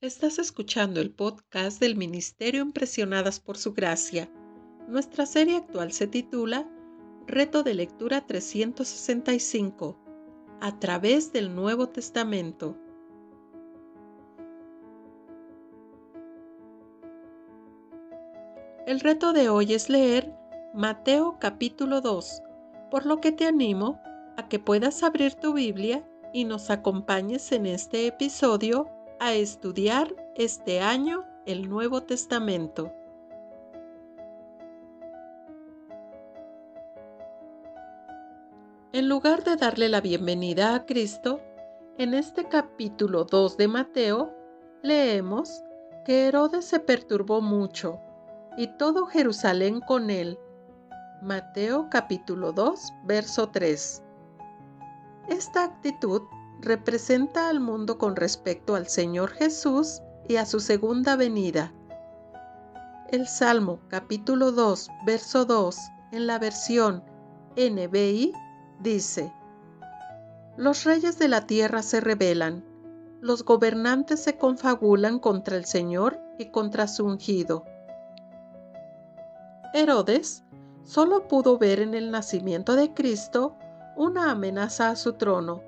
Estás escuchando el podcast del Ministerio Impresionadas por Su Gracia. Nuestra serie actual se titula Reto de Lectura 365 a través del Nuevo Testamento. El reto de hoy es leer Mateo capítulo 2, por lo que te animo a que puedas abrir tu Biblia y nos acompañes en este episodio a estudiar este año el Nuevo Testamento. En lugar de darle la bienvenida a Cristo, en este capítulo 2 de Mateo leemos que Herodes se perturbó mucho y todo Jerusalén con él. Mateo capítulo 2, verso 3. Esta actitud representa al mundo con respecto al Señor Jesús y a su segunda venida. El Salmo capítulo 2, verso 2, en la versión NBI, dice, Los reyes de la tierra se rebelan, los gobernantes se confabulan contra el Señor y contra su ungido. Herodes solo pudo ver en el nacimiento de Cristo una amenaza a su trono,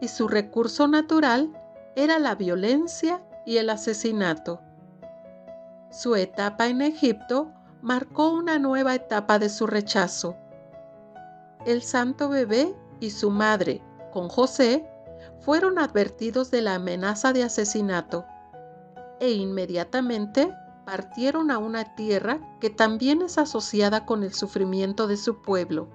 y su recurso natural era la violencia y el asesinato. Su etapa en Egipto marcó una nueva etapa de su rechazo. El santo bebé y su madre, con José, fueron advertidos de la amenaza de asesinato e inmediatamente partieron a una tierra que también es asociada con el sufrimiento de su pueblo.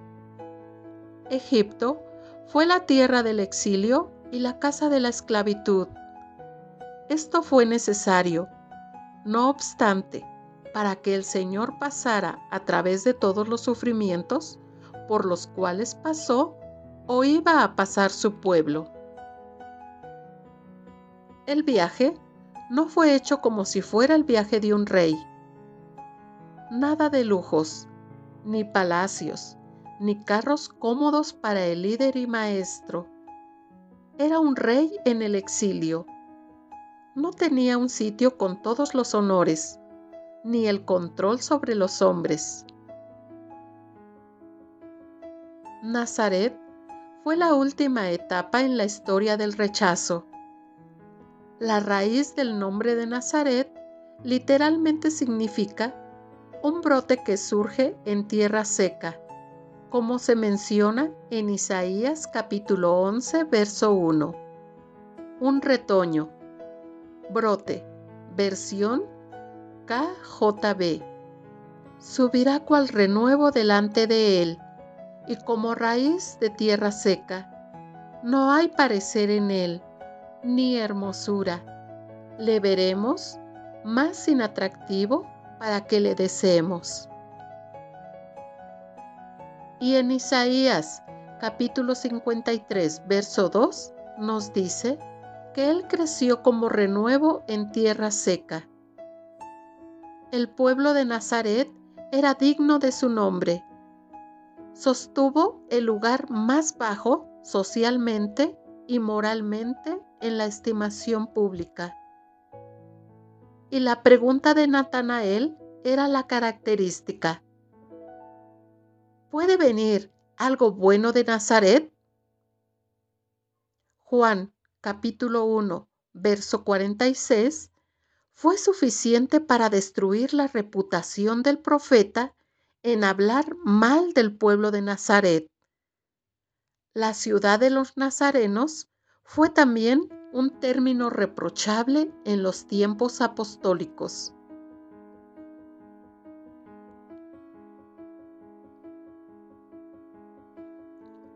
Egipto fue la tierra del exilio y la casa de la esclavitud. Esto fue necesario, no obstante, para que el Señor pasara a través de todos los sufrimientos por los cuales pasó o iba a pasar su pueblo. El viaje no fue hecho como si fuera el viaje de un rey. Nada de lujos, ni palacios, ni carros cómodos para el líder y maestro. Era un rey en el exilio. No tenía un sitio con todos los honores, ni el control sobre los hombres. Nazaret fue la última etapa en la historia del rechazo. La raíz del nombre de Nazaret literalmente significa un brote que surge en tierra seca como se menciona en Isaías capítulo 11, verso 1. Un retoño. Brote. Versión KJB. Subirá cual renuevo delante de él, y como raíz de tierra seca. No hay parecer en él, ni hermosura. Le veremos más sin atractivo para que le deseemos. Y en Isaías capítulo 53, verso 2 nos dice que Él creció como renuevo en tierra seca. El pueblo de Nazaret era digno de su nombre. Sostuvo el lugar más bajo socialmente y moralmente en la estimación pública. Y la pregunta de Natanael era la característica. ¿Puede venir algo bueno de Nazaret? Juan capítulo 1, verso 46, fue suficiente para destruir la reputación del profeta en hablar mal del pueblo de Nazaret. La ciudad de los nazarenos fue también un término reprochable en los tiempos apostólicos.